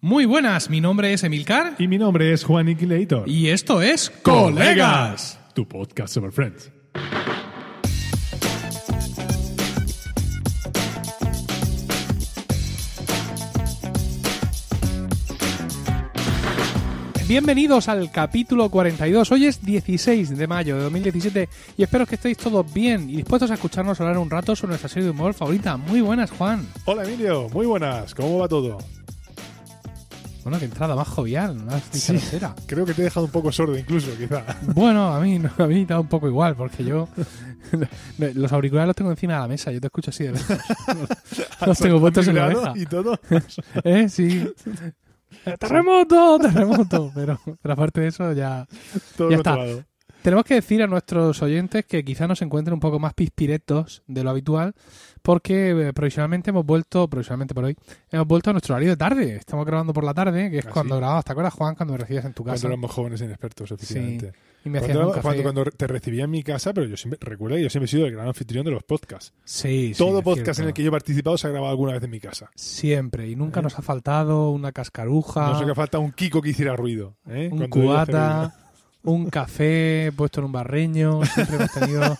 Muy buenas, mi nombre es Emilcar Y mi nombre es Juan Iquilator. y esto es Colegas. Tu podcast sobre Friends. Bienvenidos al capítulo 42. Hoy es 16 de mayo de 2017 y espero que estéis todos bien y dispuestos a escucharnos hablar un rato sobre nuestra serie de humor favorita. Muy buenas, Juan. Hola Emilio, muy buenas. ¿Cómo va todo? Bueno, qué entrada más jovial, más Sí. Creo que te he dejado un poco sordo incluso, quizá. Bueno, a mí, a mí da un poco igual porque yo los auriculares los tengo encima de la mesa, yo te escucho así de lejos. Los tengo puestos en la oreja. Y todo. ¿Eh? Sí. ¡Terremoto! ¡Terremoto! Pero, pero aparte de eso, ya. todo Ya está. controlado. Tenemos que decir a nuestros oyentes que quizá nos encuentren un poco más pispiretos de lo habitual, porque eh, provisionalmente hemos vuelto, provisionalmente por hoy, hemos vuelto a nuestro horario de tarde. Estamos grabando por la tarde, que es ¿Ah, cuando sí? grababas. ¿Te acuerdas, Juan, cuando me recibías en tu Cuando casa? éramos jóvenes inexpertos, efectivamente. Y me Cuando, un cuando, cuando te recibía en mi casa, pero yo siempre, recuerda que yo siempre he sido el gran anfitrión de los podcasts. Sí, sí, Todo podcast en el que yo he participado se ha grabado alguna vez en mi casa. Siempre. Y nunca nos ha faltado una cascaruja, No sé que falta un Kiko que hiciera ruido. ¿eh? un Cuando cubata, un café puesto en un barreño. Siempre hemos tenido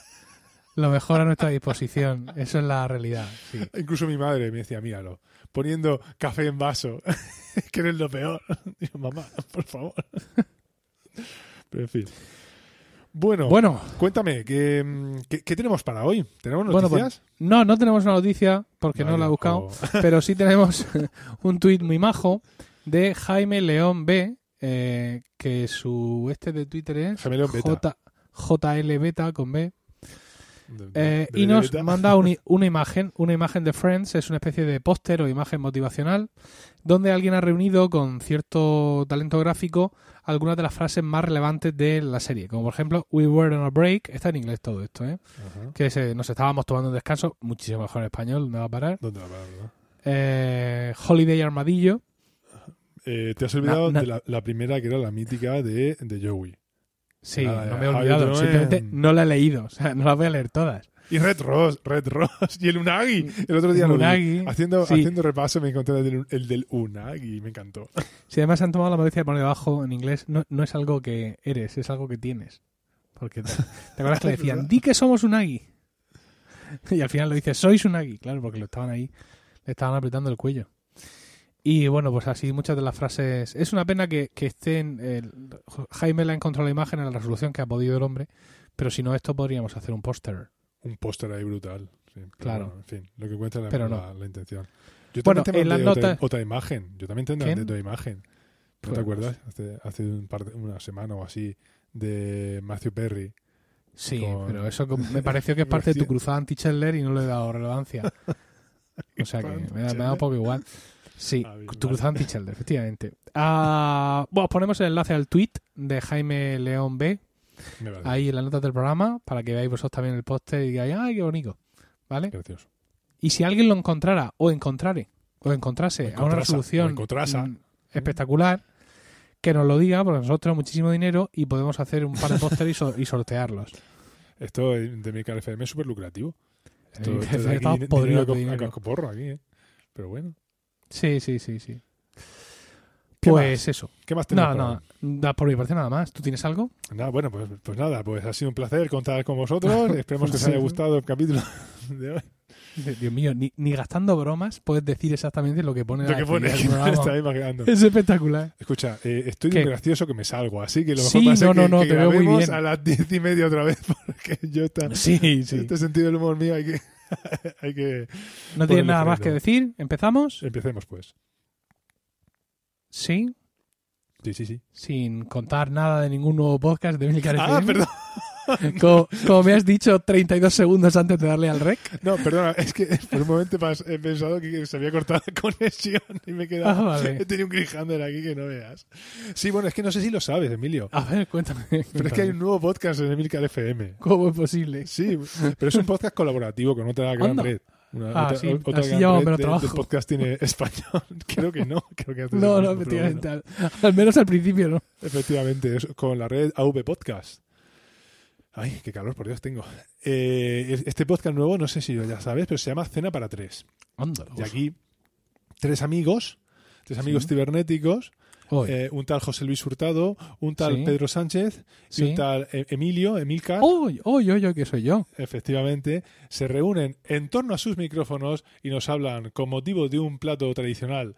lo mejor a nuestra disposición. Eso es la realidad. Sí. Incluso mi madre me decía, míralo, poniendo café en vaso, que eres lo peor. Digo, mamá, por favor. Pero en fin. Bueno, Bueno, cuéntame, ¿qué, qué, qué tenemos para hoy? ¿Tenemos Bueno, noticias? pues, no, no tenemos una noticia porque no la he buscado, pero sí tenemos un tuit muy majo de Jaime León B, eh, que su este de Twitter es Beta. J, JL Beta con B, De- eh, de y nos Violeta. manda un una imagen, una imagen de Friends, es una especie de póster o imagen motivacional, donde alguien ha reunido con cierto talento gráfico algunas de las frases más relevantes de la serie, como por ejemplo We were on a break, está en inglés todo esto, ¿eh? Ajá. que se- nos estábamos tomando un descanso, muchísimo mejor en español, me va a parar. ¿Dónde la palabra? Eh, Holiday Armadillo. Eh, te has olvidado de la, la primera, que era la mítica de, de Joey. Sí, no me he olvidado. Simplemente no la he leído. O sea, no las voy a leer todas. Y Red Ross, Red Ross. Y el Unagi. El otro día lo vi. Unagi, Haciendo, sí. haciendo repaso me encontré el del, el del Unagi. Me encantó. Si además han tomado la modestia de poner debajo en inglés, no, no es algo que eres, es algo que tienes. Porque te, ¿te acuerdas que le decían, di que somos un Agui? Y al final lo dice, sois un Agui. Claro, porque lo estaban ahí, le estaban apretando el cuello. Y bueno, pues así muchas de las frases. Es una pena que, que estén. el- Jaime le ha encontrado la imagen en la resolución que ha podido el hombre, pero si no, esto podríamos hacer un póster. Un póster ahí brutal. sí, Claro. bueno, en fin, lo que cuenta la, Pero no. la, la intención. Yo Bueno, también te en otra, notas- otra imagen. Yo también te mandé otra imagen. ¿No Pues- te acuerdas? Hace, hace un par de- una semana o así de Matthew Perry. Sí, Con- pero eso me pareció que es parte de tu cruzada anti-Chandler y no le he dado relevancia. O sea que me da, me da un poco igual. Sí, Ah, tu vale. cruzada anti-Chandler, efectivamente. Bueno, os ponemos el enlace al tweet de Jaime León B, ahí en las notas del programa, para que veáis vosotros también el póster y digáis, ¡ay, qué bonito! ¿Vale? gracioso. Y si alguien lo encontrara o encontrare o encontrase O a una resolución mm, espectacular, que nos lo diga, porque nosotros tenemos muchísimo dinero y podemos hacer un par de pósteres y, so- y sortearlos. Esto de mi FM es súper lucrativo. Esto, esto de aquí, dinero cascoporro aquí, ¿eh? Pero bueno. Sí, sí, sí, sí. ¿Qué Pues más? eso. ¿Qué más tenemos? Nada. Da por mi parte nada más. ¿Tú tienes algo? Nada, bueno, pues, pues nada, pues ha sido un placer contar con vosotros. Esperemos que os haya Sí. gustado el capítulo de hoy. Dios mío, ni, ni gastando bromas puedes decir exactamente lo que pone Lo que pone imaginando. Es espectacular. Escucha, eh, estoy ¿Qué? gracioso que me salgo, así que lo Sí, mejor va a ser no, no, que, no, que te veo muy grabemos bien. a las diez y media otra vez, porque yo esta- Sí, sí. este sentido del humor mío hay que, hay que... ¿No tienes ponerle nada más que decir? ¿Empezamos? Empecemos pues. Sí. Sí, sí, sí. Sin contar nada de ningún nuevo podcast de Milcar Ah, FM. perdón. Como, como me has dicho 32 segundos antes de darle al rec. No, perdona, es que por un momento he pensado que se había cortado la conexión y me he quedado. Ah, vale. He tenido un cliffhanger aquí que no veas. Sí, bueno, es que no sé si lo sabes, Emilio. A ver, cuéntame. Pero es que hay un nuevo podcast en Emilcar FM. ¿Cómo es posible? Sí, pero es un podcast colaborativo con otra gran red. Una, Ah, otra, sí, otra así gran red de, trabajo. de podcast tiene español. Creo que no. Creo que No, no, efectivamente. bueno. Al, al menos al principio, ¿no? Efectivamente, es con la red AV Podcast. Ay, qué calor, por Dios, tengo. Eh, este podcast nuevo, no sé si ya sabes, pero se llama Cena para Tres. Anda, Y aquí, tres amigos tres amigos Sí. cibernéticos, eh, un tal José Luis Hurtado, un tal Sí. Pedro Sánchez y Sí. Un tal eh, Emilio, Emilcar, hoy, hoy, hoy, que soy yo. efectivamente, se reúnen en torno a sus micrófonos y nos hablan con motivo de un plato tradicional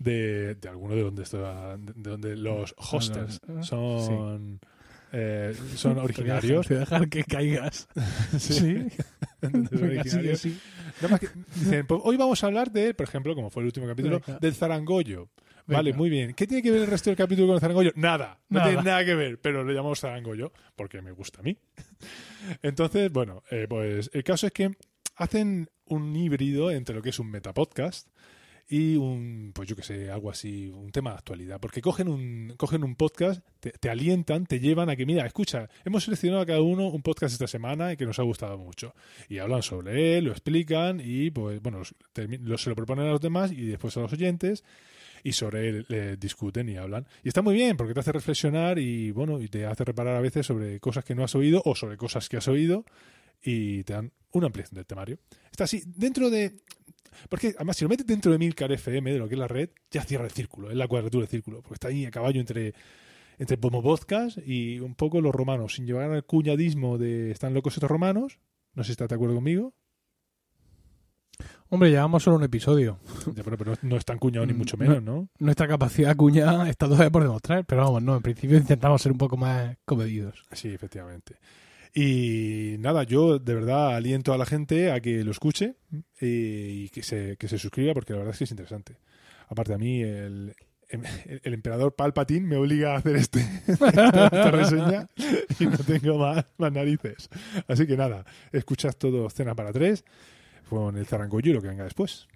de, de alguno de donde, está- de donde los hosters Los- son, eh, son originarios. Te dejar que caigas. Sí. Originarios. que dicen, pues hoy vamos a hablar de, por ejemplo, como fue el último capítulo, Venga. del zarangollo. Vale, muy bien. ¿Qué tiene que ver el resto del capítulo con el zarangollo? Nada, no Nada. tiene nada que ver, pero le llamamos zarangollo porque me gusta a mí. Entonces, bueno, eh, pues el caso es que hacen un híbrido entre lo que es un metapodcast y un, pues yo que sé, algo así, un tema de actualidad. Porque cogen un, cogen un podcast, te, alientan, te llevan a que, mira, escucha, hemos seleccionado a cada uno un podcast esta semana y que nos ha gustado mucho. Y hablan sobre él, lo explican y, pues, bueno, se lo proponen a los demás y después a los oyentes y sobre él discuten y hablan. Y está muy bien porque te hace reflexionar y, bueno, y te hace reparar a veces sobre cosas que no has oído o sobre cosas que has oído y te dan una ampliación del temario. Está así, dentro de... Porque además, si lo metes dentro de Milcar FM, de lo que es la red, ya cierra el círculo, es la cuadratura del círculo, porque está ahí a caballo entre, entre Podcast y un poco los romanos, sin llevar al cuñadismo de están locos estos romanos. No sé si estás de acuerdo conmigo. Hombre, llevamos solo un episodio. Ya, pero, pero no es tan cuñado ni Mm, mucho no. menos, ¿no? Nuestra capacidad cuñada está todavía por demostrar, pero vamos, no, en principio intentamos ser un poco más comedidos. Sí, efectivamente. Y nada, yo de verdad aliento a la gente a que lo escuche eh, y que se, que se suscriba porque la verdad es que es interesante. Aparte a mí el, el, el emperador Palpatine me obliga a hacer este, esta reseña y no tengo más, más narices. Así que nada, escuchad todo Cena para tres con el zarangollo y lo que venga después.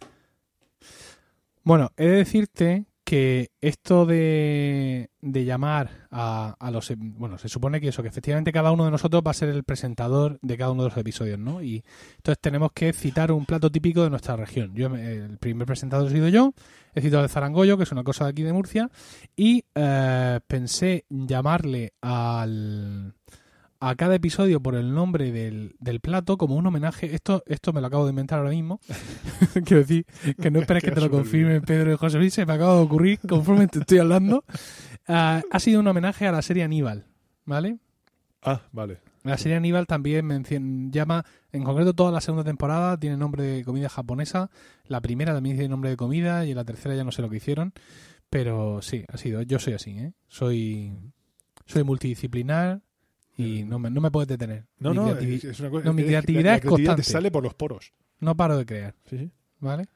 Bueno, he de decirte que esto de, de llamar a, a los... Bueno, se supone que eso, que efectivamente cada uno de nosotros va a ser el presentador de cada uno de los episodios, ¿no? Y entonces tenemos que citar un plato típico de nuestra región. Yo, me- el primer presentador he sido yo, he citado el zarangollo, que es una cosa de aquí de Murcia, y eh, pensé llamarle al... A cada episodio por el nombre del, del plato como un homenaje. Esto, esto me lo acabo de inventar ahora mismo. Quiero decir, que no esperes que te lo confirme Pedro y José Luis, se me acaba de ocurrir conforme te estoy hablando. Ah, ha sido un homenaje a la serie Aníbal, ¿vale? Ah, vale. La serie Aníbal también llama, en concreto toda la segunda temporada tiene nombre de comida japonesa, la primera también tiene nombre de comida y en la tercera ya no sé lo que hicieron, pero sí, ha sido, yo soy así, ¿eh? Soy, soy multidisciplinar y no me, no me puedes detener. No, Mi no, creativi- es, es una cosa. no, mi es- creatividad la es te constante. sale por los poros. no paro de crear. Sí, sí. ¿Vale?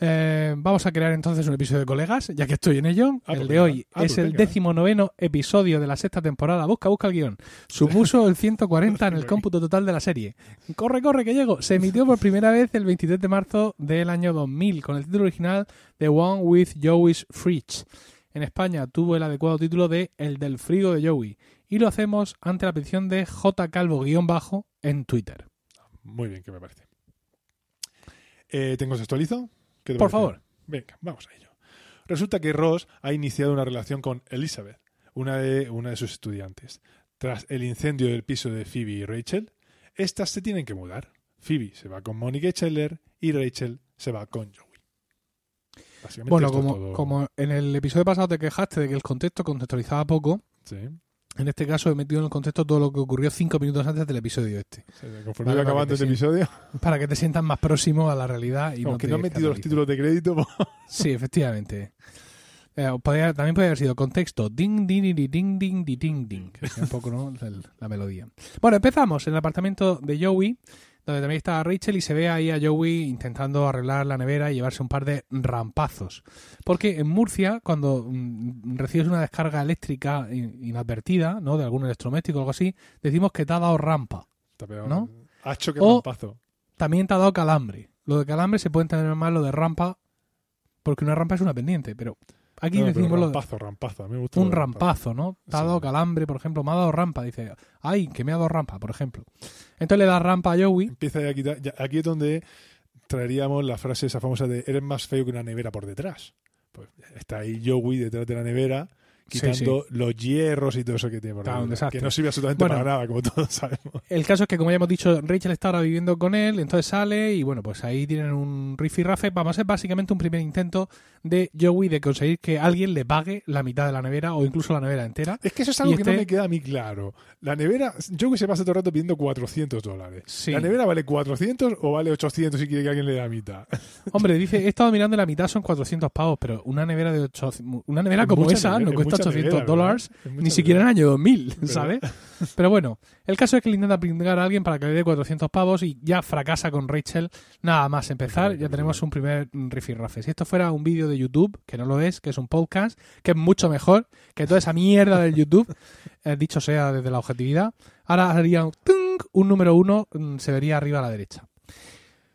Eh, vamos a crear entonces un episodio de colegas, ya que estoy en ello. Ah, el pues de hoy Ah, es pues el venga. décimo noveno episodio de la sexta temporada. Busca, busca el guion. Supuso el 140 en el cómputo total de la serie. Corre, corre, que llego. Se emitió por primera vez el 23 de marzo del año 2000 con el título original The One with Joey's Fridge. En España tuvo el adecuado título de El del frigo de Joey. Y lo hacemos ante la petición de J Calvo-bajo en Twitter. Muy bien, que me parece. Eh, ¿Tengo textualizo? ¿Qué te Por parece? favor. Venga, vamos a ello. Resulta que Ross ha iniciado una relación con Elizabeth, una de, una de sus estudiantes. Tras el incendio del piso de Phoebe y Rachel, estas se tienen que mudar. Phoebe se va con Mónica Scheller y Rachel se va con Joey. Bueno, como, todo. como en el episodio pasado te quejaste de que el contexto contextualizaba poco, Sí. En este caso he metido en el contexto todo lo que ocurrió cinco minutos antes del episodio este. O sea, Conforme Vale, acabando este te episodio, Para que te sientas más próximo a la realidad y no aunque te no he metido los títulos de crédito, Sí, efectivamente. Eh, podría- también podría haber sido contexto. Ding, ding, ding, ding, ding, ding, ding, ding. Que sea un poco, ¿no? El- la melodía. Bueno, empezamos en el apartamento de Joey, donde también está Rachel y se ve ahí a Joey intentando arreglar la nevera y llevarse un par de rampazos. Porque en Murcia, cuando mm, recibes una descarga eléctrica in- inadvertida, ¿no? De algún electrodoméstico o algo así, decimos que te ha dado rampa. ¿No? Hacho que O- rampazo. También te ha dado calambre. Lo de calambre se puede entender más lo de rampa, porque una rampa es una pendiente, pero aquí No, decimos lo rampazo, rampazo. A mí me gusta un rampazo, ¿no? Te ha Sí. dado calambre, por ejemplo, me ha dado rampa, dice, ay, que me ha dado rampa, por ejemplo. Entonces le da rampa a Joey, Empieza a quitar. ya- aquí es donde traeríamos la frase esa famosa de eres más feo que una nevera por detrás. Pues está ahí Joey detrás de la nevera quitando los hierros y todo eso que tiene por ahí, que no sirve absolutamente Bueno. para nada, como todos sabemos. El caso es que, como ya hemos dicho, Rachel está ahora viviendo con él, entonces sale y bueno, pues ahí tienen un rifirrafe. Vamos a ser básicamente un primer intento de Joey de conseguir que alguien le pague la mitad de la nevera o incluso la nevera entera. Es que eso es algo que no este- me queda a mí claro. La nevera, que se pasa todo el rato pidiendo 400 dólares. Sí. ¿La nevera vale 400 o vale 800 si quiere que alguien le dé la mitad? Hombre, dice, he estado mirando y la mitad son 400 pavos, pero una nevera de 800, una nevera como mucha esa nevera, no es cuesta mucha 800 nevera, dólares, ni siquiera en el año 2000, ¿Verdad? ¿sabes? Pero bueno, el caso es que le intenta pringar a alguien para que le dé 400 pavos y ya fracasa con Rachel. Nada más empezar, ya tenemos un primer rifirrafe. Si esto fuera un vídeo de YouTube, que no lo es, que es un podcast, que es mucho mejor que toda esa mierda del YouTube, eh, dicho sea desde la objetividad, ahora haría un número uno, mm, se vería arriba a la derecha.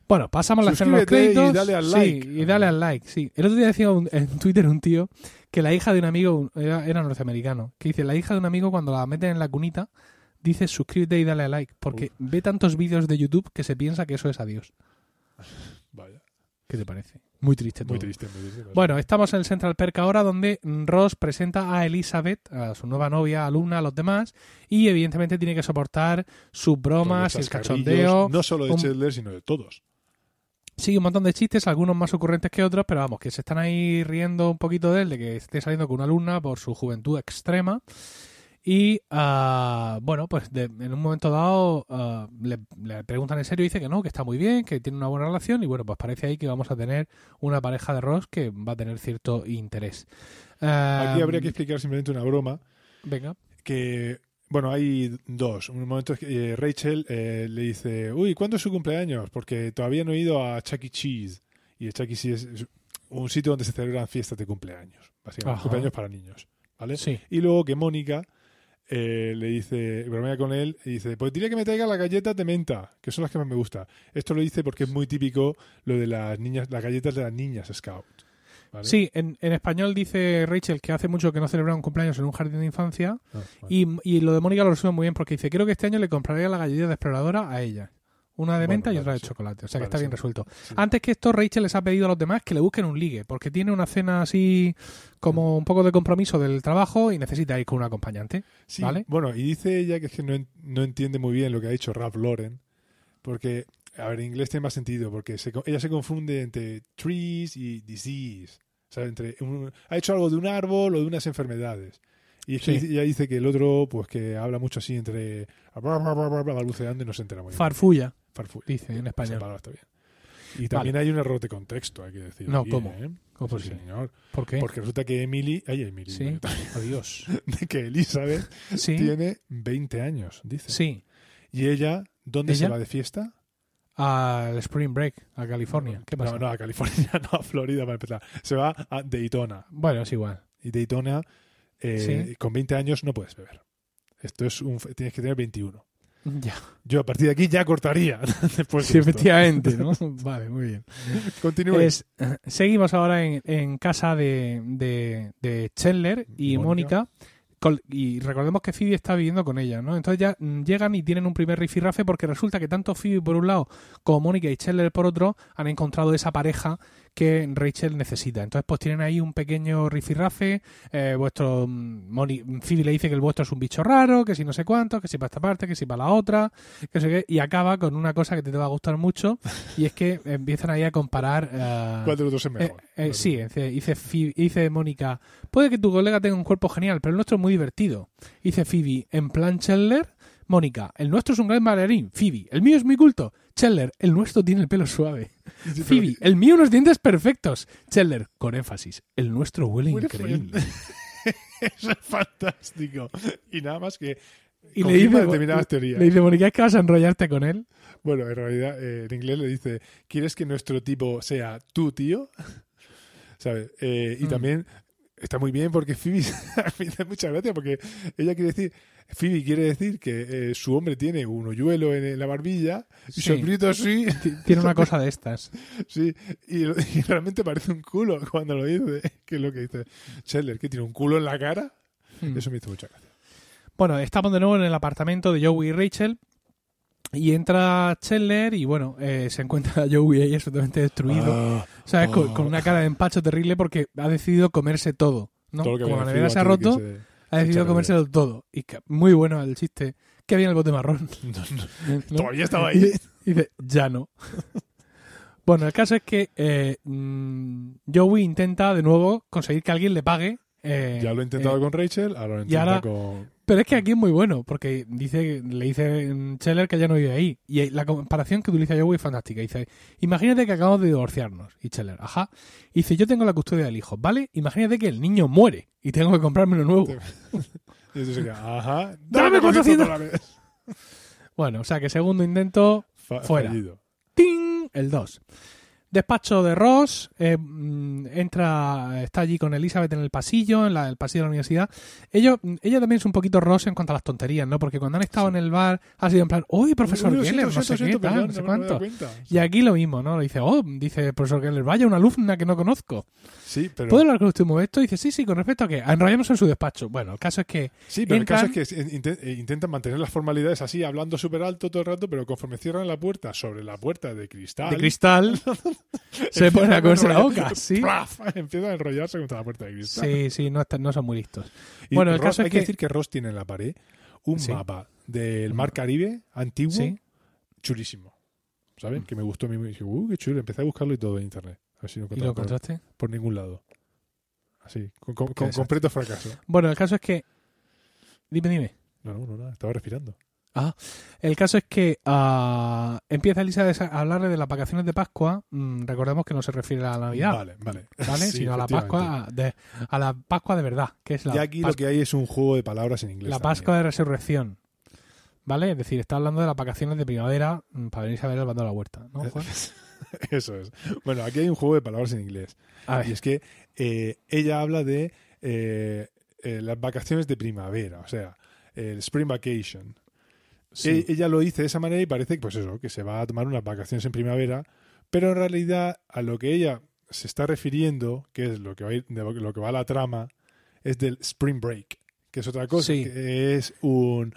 Bueno, pasamos a de los Suscríbete y créditos. dale al Sí, like. y dale al like, sí. El otro día decía un- en Twitter un tío que la hija de un amigo, era, era norteamericano, que dice, la hija de un amigo cuando la meten en la cunita, dice suscríbete y dale al like, porque ve tantos vídeos de YouTube que se piensa que eso es adiós. Vaya, ¿Qué te parece? Muy triste todo. muy triste, muy triste. Bueno, estamos en el Central Perk ahora donde Ross presenta a Elizabeth, a su nueva novia, alumna, a los demás, y evidentemente tiene que soportar sus bromas el cachondeo. No solo de un- Chandler, sino de todos. Sí, un montón de chistes, algunos más ocurrentes que otros, pero vamos, que se están ahí riendo un poquito de él, de que esté saliendo con una alumna por su juventud extrema. Y ah, bueno, pues de- en un momento dado ah, le, le preguntan en serio y dice que no, que está muy bien, que tiene una buena relación. Y bueno, pues parece ahí que vamos a tener una pareja de Ross que va a tener cierto interés. Ah, Aquí habría que explicar simplemente una broma Venga. que, bueno, hay dos. Un momento es que eh, Rachel eh, le dice, uy, ¿cuándo es su cumpleaños? Porque todavía no he ido a Chuck E. Cheese. Y el Chuck E. Cheese es un sitio donde se celebran fiestas de cumpleaños. Básicamente, Ajá. cumpleaños para niños. ¿Vale? Sí. Y luego que Mónica eh, le dice, bromea con él, y dice, pues diría que me traiga las galletas de menta, que son las que más me gusta. Esto lo dice porque es muy típico lo de las niñas, las galletas de las niñas Scout. ¿Vale? Sí, en, en español dice Rachel que hace mucho que no celebra un cumpleaños en un jardín de infancia. Ah, vale. Y, y lo de Mónica lo resume muy bien porque dice, creo que este año le compraría la galleta de exploradora a ella. Una de Bueno, menta y otra de sí. chocolate. O sea que está bien resuelto. Sí. Antes que esto, Rachel les ha pedido a los demás que le busquen un ligue, porque tiene una cena así como un poco de compromiso del trabajo y necesita ir con un acompañante. Sí, ¿Vale? Bueno, y dice ella que es que no, no entiende muy bien lo que ha dicho Ralph Lauren, porque, a ver, en inglés tiene más sentido, porque se ella se confunde entre trees y disease. O sea, entre un- ha hecho algo de un árbol o de unas enfermedades. Y Sí. ella dice que el otro, pues que habla mucho así entre balbuceando y no se entera muy bien. Farfulla, Farfulla. dice en español. está bien. Y también hay un error de contexto, hay que decir. No, ¿cómo? ¿eh? ¿Cómo Sí, señor. ¿Por qué? Porque resulta que Emily, ay, Emily, Sí. Adiós. de que Elizabeth tiene 20 años, dice. Sí. ¿Y ella dónde se va de fiesta? Al Spring Break, a California. ¿Qué pasa? No, no, a California, no, a Florida para empezar. Se va a Daytona. Bueno, es igual. Y Daytona, eh, Sí. con 20 años no puedes beber. Esto es un, tienes que tener 21. Ya. Yo a partir de aquí ya cortaría. Después Sí, efectivamente, ¿no? vale, muy bien. Continúe. Es, seguimos ahora en, en casa de, de, de Chandler y Mónica. Mónica. Y recordemos que Phoebe está viviendo con ella, ¿no? Entonces ya mm, llegan y tienen un primer rifirrafe porque resulta que tanto Phoebe por un lado como Mónica y Chandler por otro han encontrado esa pareja que Rachel necesita. Entonces pues tienen ahí un pequeño rifirrafe. Eh, vuestro mm, Moni- Phoebe le dice que el vuestro es un bicho raro, que si no sé cuánto, que si para esta parte, que si para la otra, que sé qué. Y acaba con una cosa que te va a gustar mucho y es que empiezan ahí a comparar... eh, ¿Cuál de los dos es eh, mejor? eh, sí, dice, dice, Phoebe- dice Mónica, puede que tu colega tenga un cuerpo genial, pero el nuestro es muy divertido. Dice Phoebe, en plan Chandler, Mónica, el nuestro es un gran bailarín. Phoebe, el mío es muy culto. Chandler, el nuestro tiene el pelo suave. Sí, pero- Phoebe, el mío unos dientes perfectos. Chandler, con énfasis, el nuestro huele Huele increíble. Eso es fantástico. Y nada más que Y le dice, determinadas teorías. le dice Mónica, ¿es que vas a enrollarte con él? Bueno, en realidad eh, en inglés le dice, ¿quieres que nuestro tipo sea tu tío? ¿Sabes? Eh, y Mm. también está muy bien porque Phoebe me hace mucha gracia porque ella quiere decir, Phoebe quiere decir que eh, su hombre tiene un hoyuelo en, la barbilla y su hombrito sí, Tiene una cosa de estas. sí, y, y realmente parece un culo cuando lo dice, que es lo que dice Chandler, que tiene un culo en la cara. Mm. Eso me hizo mucha gracia. Bueno, estamos de nuevo en el apartamento de Joey y Rachel. Y entra Chandler y bueno, eh, se encuentra a Joey ahí absolutamente destruido. Ah, ¿Sabes? Con, oh. con una cara de empacho terrible porque ha decidido comerse todo. ¿no? Todo Como la nevera se ha roto, ha decidido comérselo todo. Y muy bueno el chiste. Que había en el bote marrón. se- No, no. ¿no? Todavía estaba ahí. y dice, ya no. bueno, el caso es que eh, mm, Joey intenta de nuevo conseguir que alguien le pague. eh, Ya lo he intentado eh, con Rachel, ahora lo intenta ahora- con... Pero es que aquí es muy bueno, porque dice le dice Scheller que ya no vive ahí. Y la comparación que utiliza Joey es fantástica. Dice, imagínate que acabamos de divorciarnos. Y Scheller, ajá. Y dice, yo tengo la custodia del hijo, ¿vale? Imagínate que el niño muere y tengo que comprarme uno nuevo. Y entonces se queda, ajá, ¡Dame 400 dólares. Bueno, o sea que segundo intento, Fa- Fuera. fallido. ¡ting! El 2. Despacho de Ross, eh, mm, entra, está allí con Elizabeth en el pasillo, en la- el pasillo de la universidad. Ellos, ella también es un poquito Ross en cuanto a las tonterías, ¿no? Porque cuando han estado en el bar ha sido en plan, ¡Uy, profesor Geller! No sé qué, tal, no sé cuánto. Y aquí lo mismo, ¿no? Le dice, oh, dice profesor Geller, vaya, una alumna que no conozco. Sí, pero, ¿Puedo hablar con usted un momento? Y dice, sí, sí, con respecto a que enrollamos en su despacho. Bueno, el caso es que sí, pero el caso es que eh, intentan mantener las formalidades así, hablando súper alto todo el rato, pero conforme cierran la puerta sobre la puerta de cristal... de cristal se pone a comerse la boca, sí. ¡Praf! Empiezan a enrollarse contra la puerta de cristal. Sí, sí, no, están- no son muy listos. Y Bueno, el Ross- caso es hay que- que decir que Ross tiene en la pared un Sí. mapa del Mar Caribe antiguo Sí. chulísimo. ¿Sabes? Mm. Que me gustó a mí. Y dije, uh, qué chulo. Empecé a buscarlo y todo en internet. A ver si lo ¿Y lo por, encontraste? por ningún lado. Así, con, con- con completo fracaso. Bueno, el caso es que... Dime, dime. No, no, no, nada, estaba respirando. El caso es que ah, empieza Elizabeth a hablarle de las vacaciones de Pascua. Mm, recordemos que no se refiere a la Navidad, Vale, vale. ¿vale? Sí, Sino a la. Pascua de, a la Pascua de verdad, que es la, y aquí lo que hay es un juego de palabras en inglés. la también. Pascua de Resurrección. ¿Vale? Es decir, está hablando de las vacaciones de primavera mm, para venirse a ver el bando de la huerta, ¿no, Juan? Eso es. Bueno, aquí hay un juego de palabras en inglés. A Y es que eh, ella habla de eh, eh, las vacaciones de primavera, o sea, el spring vacation. Sí. E- ella lo dice de esa manera y parece pues eso, que se va a tomar unas vacaciones en primavera, pero en realidad a lo que ella se está refiriendo, que es lo que va, a ir- de lo que va la trama, es del spring break, que es otra cosa, Sí. que es un,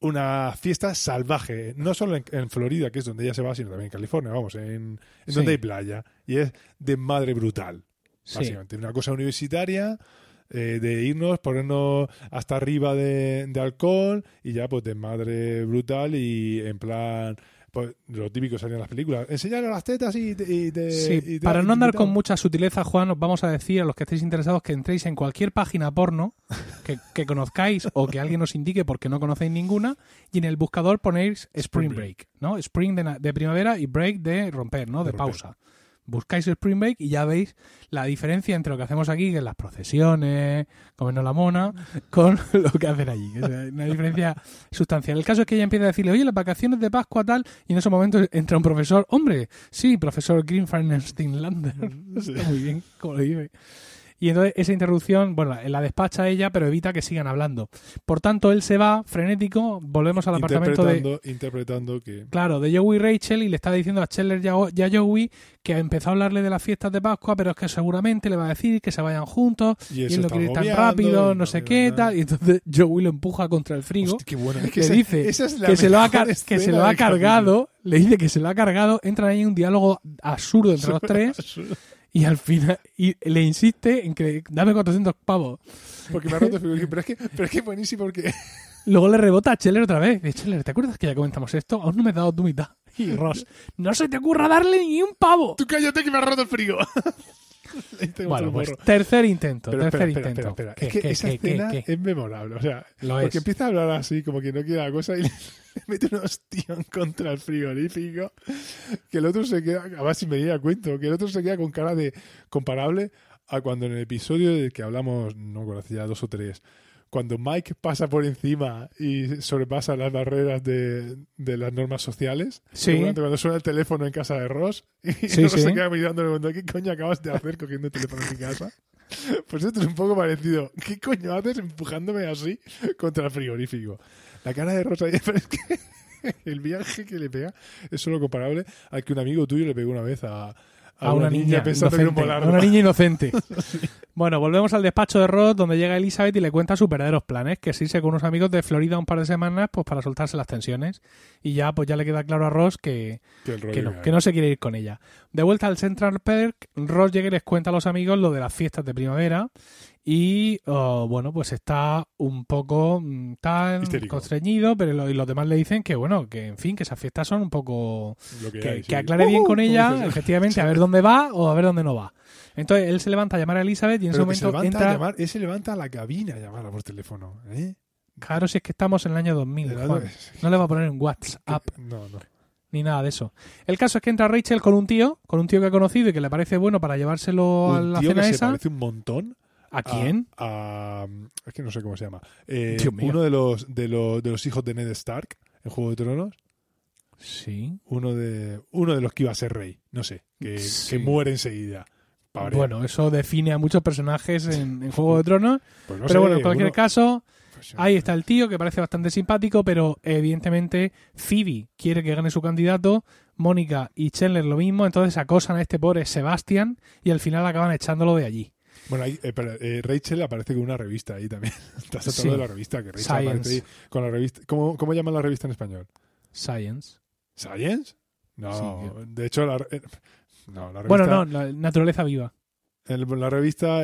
una fiesta salvaje, no solo en, en Florida, que es donde ella se va, sino también en California, vamos, en, en Sí. donde hay playa, y es de madre brutal sí. básicamente. Una cosa universitaria eh, de irnos, ponernos hasta arriba de, de alcohol y ya pues de madre brutal y en plan pues, lo típico que salía en las películas. Enseñarle las tetas y te... y te- Sí, y te- para no andar con mucha sutileza, Juan, os vamos a decir a los que estéis interesados que entréis en cualquier página porno que, que conozcáis o que alguien os indique porque no conocéis ninguna y en el buscador ponéis Spring Break, ¿no? Spring de, de primavera y Break de romper, ¿no? De, De romper. pausa. Buscáis Spring Break y ya veis la diferencia entre lo que hacemos aquí, que es las procesiones, comernos la mona, con lo que hacen allí. es una diferencia sustancial. El caso es que ella empieza a decirle, oye, las vacaciones de Pascua tal, y en ese momento entra un profesor, hombre, sí, profesor Greenfarnstein Lander. Sí. Está muy bien, como lo dice. Y entonces esa interrupción, bueno, la- despacha ella, pero evita que sigan hablando. Por tanto, él se va frenético, volvemos al apartamento de, interpretando, que... claro, de Joey y Rachel y le está diciendo a Scheller y a, Joey que ha empezado a hablarle de las fiestas de Pascua, pero es que seguramente le va a decir que se vayan juntos Y y él no quiere ir tan rápido, y no sé qué, nada. tal. Y entonces Joey lo empuja contra el frigo. Hostia, qué bueno. Es que le esa- dice esa es la que se, lo ha, que se lo ha cargado, le dice que se lo ha cargado, entran ahí en un diálogo absurdo entre los tres y al final y le insiste en que dame 400 pavos. Porque me ha roto el. Pero es que, pero es que es buenísimo porque... Luego le rebota a Scheller otra vez. Dice, Scheller, ¿te acuerdas que ya comentamos esto? Aún no me has dado tu mitad. Y Ross, no se te ocurra darle ni un pavo. Tú cállate que me ha roto el frigo. Bueno, pues tercer intento, Pero tercer espera, intento. espera, espera. ¿Qué, Es que qué, esa qué, escena es memorable. O sea, Lo porque es. empieza a hablar así, como que no quiere la cosa, y le, le mete un hostión contra el frigorífico, que el otro se queda, además sin venir a cuento, que el otro se queda con cara de comparable a cuando en el episodio del que hablamos, no conocía dos o tres, cuando Mike pasa por encima y sobrepasa las barreras de, de las normas sociales, Sí. cuando suena el teléfono en casa de Ross, y Sí, Ross sí. se queda mirándole ¿qué coño acabas de hacer cogiendo el teléfono en mi casa? Pues esto es un poco parecido. ¿Qué coño haces empujándome así contra el frigorífico? La cara de Rosa, pero es que el viaje que le pega es solo comparable al que un amigo tuyo le pegó una vez a, a una niña, pensando que era un inocente, a una niña inocente. Bueno, volvemos al despacho de Ross donde llega Elizabeth y le cuenta sus verdaderos planes, que es irse con unos amigos de Florida un par de semanas pues para soltarse las tensiones y ya pues ya le queda claro a Ross que, no, que no se quiere ir con ella. De vuelta al Central Park, Ross llega y les cuenta a los amigos lo de las fiestas de primavera y oh, bueno, pues está un poco mm, tan Histérico. constreñido, pero lo- y los demás le dicen que bueno, que en fin, que esas fiestas son un poco Lo que, que, hay, que sí. aclare bien con Ujú, ella, efectivamente, a ver dónde va o a ver dónde no va. Entonces él se levanta a llamar a Elizabeth y en ese Pero que se momento entra. a llamar, él se levanta a la cabina a llamarla por teléfono. ¿eh? Claro, si es que estamos en el año 2000, Era- Juan. No le va a poner en WhatsApp No, no. ni nada de eso. El caso es que entra Rachel con un tío, con un tío que ha conocido y que le parece bueno para llevárselo a la tío cena que se esa. parece un montón ¿A quién? A, a- es que no sé cómo se llama. Eh, uno de los, de, los, de los hijos de Ned Stark en Juego de Tronos. Sí. Uno de, uno de los que iba a ser rey. No sé. Que, Sí. que muere enseguida. Pa' variar. Bueno, eso define a muchos personajes en, en Juego de Tronos. Pues no pero sé, bueno, en cualquier uno- caso, pues, ahí está el tío que parece bastante simpático, pero evidentemente Phoebe quiere que gane su candidato, Mónica y Chandler lo mismo, entonces acosan a este pobre Sebastian y al final acaban echándolo de allí. Bueno, ahí, eh, pero, eh, Rachel aparece con una revista ahí también. Sí. saltado de la revista. Que Rachel Science. aparece ahí con la revista. ¿Cómo, ¿Cómo llaman la revista en español? Science. ¿Science? No, Sí, de hecho, la, eh, no, la revista, Bueno, no, la naturaleza viva. el- la revista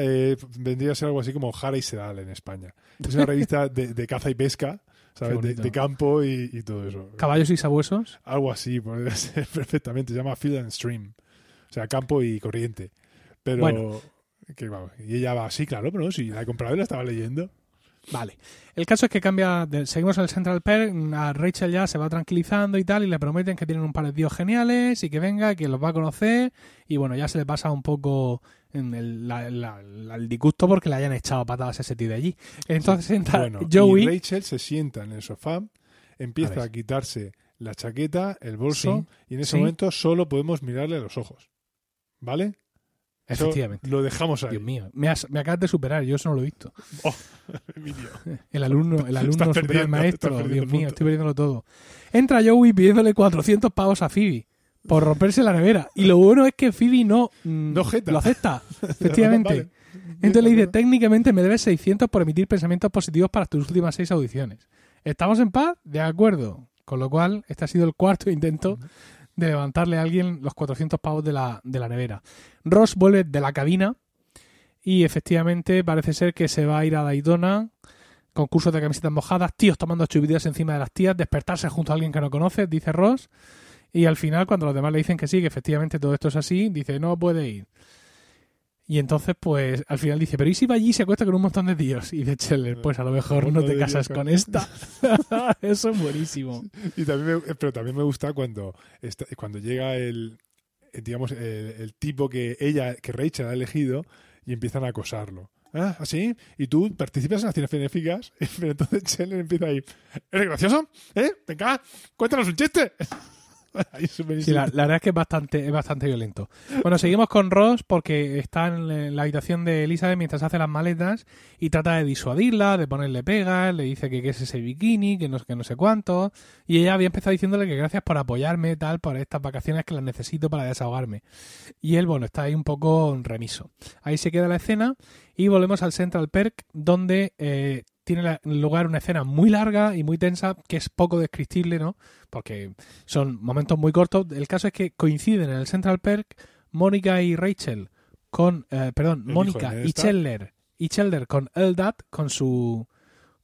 vendría a ser algo así como Jara y Sedal en España. Es una revista de, de caza y pesca, ¿sabes? De, campo y, y todo eso. Caballos y sabuesos. Algo así, podría ser perfectamente. Se llama Field and Stream. O sea, campo y corriente. Pero. Bueno. Que, vamos, y ella va así, claro, pero no, si la he comprado y la estaba leyendo. Vale. El caso es que cambia, de- seguimos en el Central Perk, a Rachel ya se va tranquilizando y tal, y le prometen que tienen un par de tíos geniales y que venga, que los va a conocer, y bueno, ya se le pasa un poco en el, la- la- la- el disgusto porque le hayan echado patadas a ese tío de allí. Entonces entra Bueno, Joey, y Rachel se sienta en el sofá, empieza A quitarse la chaqueta, el bolso, y en ese Sí. momento solo podemos mirarle a los ojos. ¿Vale? Eso efectivamente. Lo dejamos ahí. Dios mío, me, has- me acabas de superar, yo eso no lo he visto. Emilio. El alumno, el alumno supera al maestro, Dios mío, estoy perdiéndolo todo. Entra Joey pidiéndole 400 pavos a Phoebe por romperse la nevera. Y lo bueno es que Phoebe no, mm, No lo acepta, efectivamente. Vale. Entonces le dice, técnicamente me debes 600 por emitir pensamientos positivos para tus últimas seis audiciones. ¿Estamos en paz? De acuerdo. Con lo cual, este ha sido el cuarto intento de levantarle a alguien los 400 pavos de la, de la nevera. Ross vuelve de la cabina y efectivamente parece ser que se va a ir a Daytona, concursos de camisetas mojadas, tíos tomando chupitas encima de las tías, despertarse junto a alguien que no conoce, dice Ross. Y al final, cuando los demás le dicen que sí, que efectivamente todo esto es así, dice, no puede ir. Y entonces, pues, al final dice, pero ¿y si va allí y se acuesta con un montón de tíos? Y dice Scheller, pues a lo mejor no Uno te de casas con- esta. Eso es buenísimo. Y también me- pero también me gusta cuando, está- cuando llega el, eh, digamos, el, el tipo que ella, que Rachel ha elegido y empiezan a acosarlo. Ah, ¿así? ¿Y tú participas en acciones benéficas? Pero entonces Scheller empieza ahí. ¿Eres gracioso? ¿Eh? Venga, cuéntanos un chiste. Sí, la, la verdad es que es bastante, es bastante violento. Bueno, seguimos con Ross porque está en la habitación de Elizabeth mientras hace las maletas y trata de disuadirla, de ponerle pegas, le dice que qué es ese bikini, que no, que no sé cuánto. Y ella había empezado diciéndole que gracias por apoyarme, tal, por estas vacaciones que las necesito para desahogarme. Y él, bueno, está ahí un poco remiso. Ahí se queda la escena y volvemos al Central Perk donde eh, tiene lugar una escena muy larga y muy tensa que es poco descriptible, ¿no? Porque son momentos muy cortos. El caso es que coinciden en el Central Perk Mónica y Rachel con, eh, perdón, Mónica y. Chandler y Chandler con Eldad con su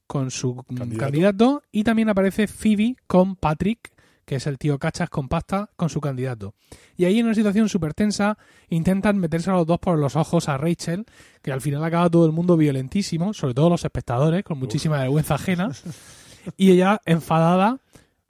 con su Candidato. candidato. y también aparece Phoebe con Patrick que es el tío cachas con pasta con su candidato y ahí en una situación súper tensa intentan meterse a los dos por los ojos a Rachel que al final acaba todo el mundo violentísimo sobre todo los espectadores con muchísima vergüenza ajena y ella enfadada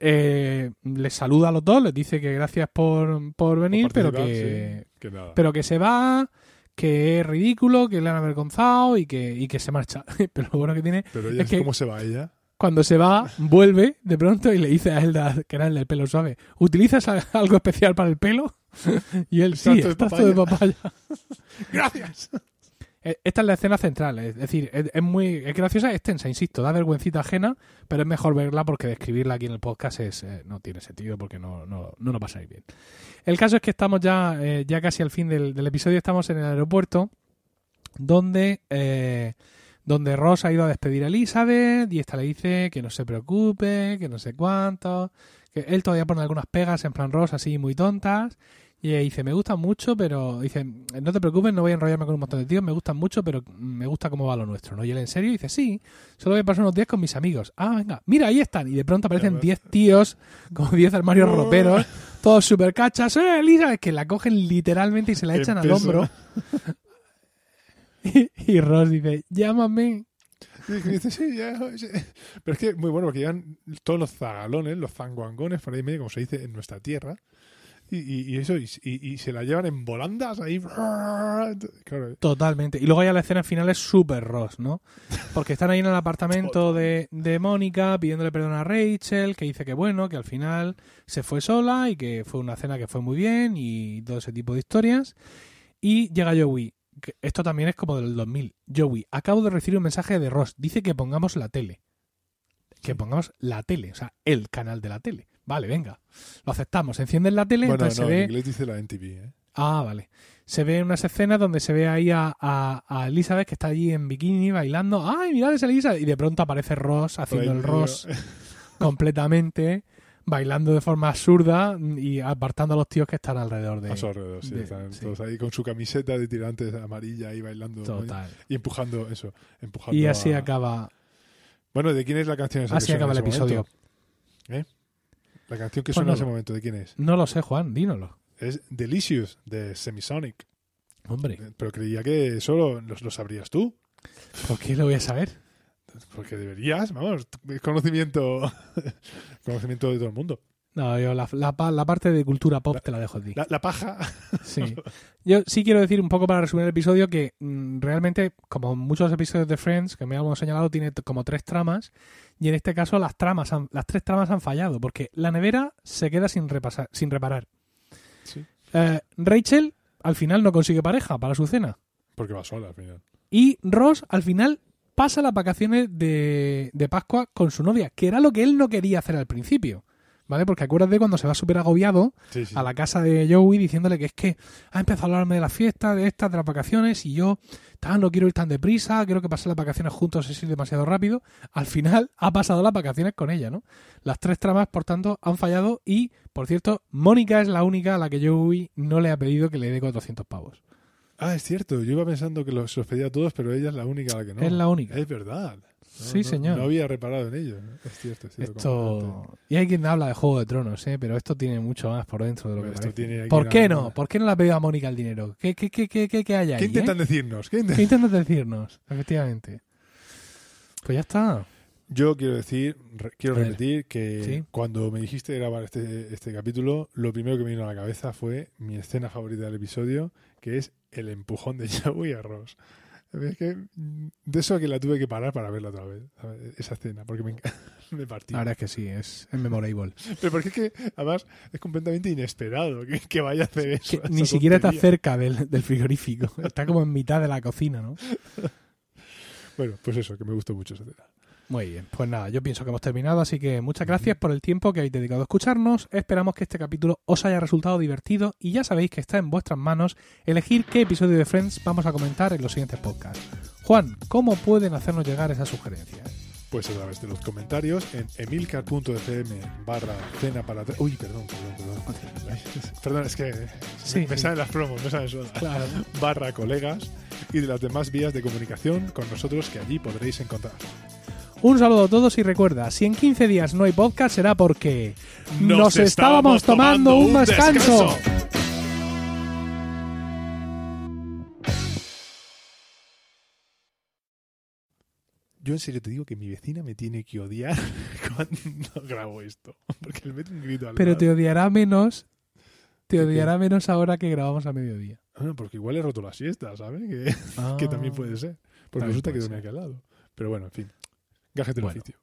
eh, les saluda a los dos, les dice que gracias por, por venir, Por pero que, sí, que nada. pero que se va, que es ridículo, que le han avergonzado y que, y que se marcha. pero lo bueno que tiene, Pero ella, es que- ¿cómo se va ella? Cuando se va, vuelve de pronto y le dice a Elda, que era el del pelo suave, ¿utilizas algo especial para el pelo? y él, sí, de extracto de papaya. ¡Gracias! Eh, Esta es la escena central, es decir, es, es muy es graciosa, es tensa, insisto, da vergüencita ajena, pero es mejor verla porque describirla aquí en el podcast es eh, no tiene sentido porque no, no, no nos va a salir bien. El caso es que estamos ya, eh, ya casi al fin del, del episodio, estamos en el aeropuerto donde, eh, donde Ross ha ido a despedir a Elizabeth y esta le dice que no se preocupe, que no sé cuánto, que él todavía pone algunas pegas en plan Ross así muy tontas Y ella dice, me gustan mucho, pero dice, no te preocupes, no voy a enrollarme con un montón de tíos, me gustan mucho, pero me gusta cómo va lo nuestro, ¿no? Y él en serio dice, sí, solo voy a pasar unos días con mis amigos. Ah, venga, mira, ahí están. Y de pronto aparecen 10 tíos, como 10 armarios roperos, todos súper cachas. ¡Eh, Elisa! Es que la cogen literalmente y se la echan al hombro. y, y Ross dice, llámame. Y dice, sí, ya, sí. Pero es que muy bueno, porque llevan todos los zagalones, los zanguangones, por ahí medio, como se dice en nuestra tierra. Y, y- y eso, y, y- y se la llevan en volandas ahí. Claro, Totalmente. Y luego ya la escena final es súper Ross, ¿no? Porque están ahí en el apartamento de, de Mónica pidiéndole perdón a Rachel, que dice que bueno, que al final se fue sola y que fue una cena que fue muy bien y todo ese tipo de historias. Y llega Joey. Esto también es como del 2000. Joey, acabo de recibir un mensaje de Ross. Dice que pongamos la tele. Que pongamos la tele, o sea, el canal de la tele. Vale, venga. Lo aceptamos. Encienden la tele, bueno, entonces no, se en ve... inglés dice la NTV, ¿eh? Ah, vale. Se ve unas escenas donde se ve ahí a, a- a Elizabeth que está allí en bikini bailando. ¡Ay, mirad esa Elizabeth! Y de pronto aparece Ross haciendo el. Ross completamente, bailando de forma absurda y apartando a los tíos que están alrededor de A su alrededor, sí, de- están sí. todos ahí con su camiseta de tirantes amarilla ahí bailando. Y empujando eso. Empujando Y así a- acaba, Bueno, ¿de quién es la canción esa así acaba el episodio. momento? La canción que Pues suena en ese momento, ¿de quién es? No lo sé, Juan, dínoslo. Es Delicious, de Semisonic. Hombre, Pero creía que solo lo, lo sabrías tú. ¿por qué lo voy a saber? Porque deberías, vamos, conocimiento, conocimiento de todo el mundo. No, yo la, la pa- la parte de cultura pop te la dejo a ti. La, paja. Sí. Yo sí quiero decir un poco para resumir el episodio que mm, realmente, como muchos episodios de Friends que me hemos señalado, tiene como tres tramas y en este caso las tramas, han- las tres tramas han fallado porque la nevera se queda sin repasar, sin reparar. Sí. Eh, Rachel al final no consigue pareja para su cena Porque va sola al final. y Ross al final pasa las vacaciones de, de Pascua con su novia, que era lo que él no quería hacer al principio. ¿Vale? Porque acuérdate cuando se va súper agobiado Sí, sí. a la casa de Joey diciéndole que es que ha empezado a hablarme de la fiesta, de estas, de las vacaciones y yo tal, no quiero ir tan deprisa, quiero que pasen las vacaciones juntos es ir demasiado rápido. Al final ha pasado las vacaciones con ella, ¿no? Las tres tramas, por tanto, han fallado y, por cierto, Mónica es la única a la que Joey no le ha pedido que le dé 400 pavos. Ah, es cierto. Yo iba pensando que los, los pedía a todos, pero ella es la única a la que no. Es la única. Es verdad. No, Sí, no- señor. No había reparado en ello. Es cierto, es cierto. Esto... Y hay quien habla de Juego de Tronos, ¿eh? Pero esto tiene mucho más por dentro de lo que Esto tiene ¿Por qué no? ¿Por qué no le ha pedido a Mónica el dinero? ¿Qué, qué, qué, qué, qué, hay ahí? ¿Qué eh? intentan decirnos? ¿Qué intent- ¿Qué intentas decirnos? Efectivamente. Pues ya está. Yo quiero decir, re- quiero repetir que Sí. cuando me dijiste grabar este, este capítulo, lo primero que me vino a la cabeza fue mi escena favorita del episodio, que es el empujón de Joey a Ross. Es que, de eso que la tuve que parar para verla otra vez, ¿sabes? esa escena, porque me, me partí. Verdad es que sí, es, es memorable. Pero porque es que, además, es completamente inesperado que, que vaya a hacer eso. Que ni siquiera está cerca del, del frigorífico. Está como en mitad de la cocina, ¿no? Bueno, pues eso, que me gustó mucho esa escena. Muy bien, pues nada, yo pienso que hemos terminado, así que muchas gracias por el tiempo que habéis dedicado a escucharnos. Esperamos que este capítulo os haya resultado divertido y ya sabéis que está en vuestras manos elegir qué episodio de Friends vamos a comentar en los siguientes podcasts. Juan, ¿cómo pueden hacernos llegar esas sugerencias? Pues a través de los comentarios en emilcar.fm barra cena para tres. Uy, perdón, perdón, perdón. Perdón, es que Sí, me, me sí. salen las promos, no salen solas. Claro. Barra colegas y de las demás vías de comunicación con nosotros que allí podréis encontrar. Un saludo a todos y recuerda, si en 15 días no hay podcast será porque Nos estábamos tomando un descanso. Yo en serio te digo que mi vecina me tiene que odiar cuando grabo esto. Porque le meto un grito al Pero lado. te odiará menos, te ¿Qué? odiará menos ahora que grabamos a mediodía. Bueno, porque igual he roto la siesta, ¿sabes? Que, Ah. que también puede ser. Porque resulta que duerme aquí al lado. Pero bueno, en fin. Gajes del oficio.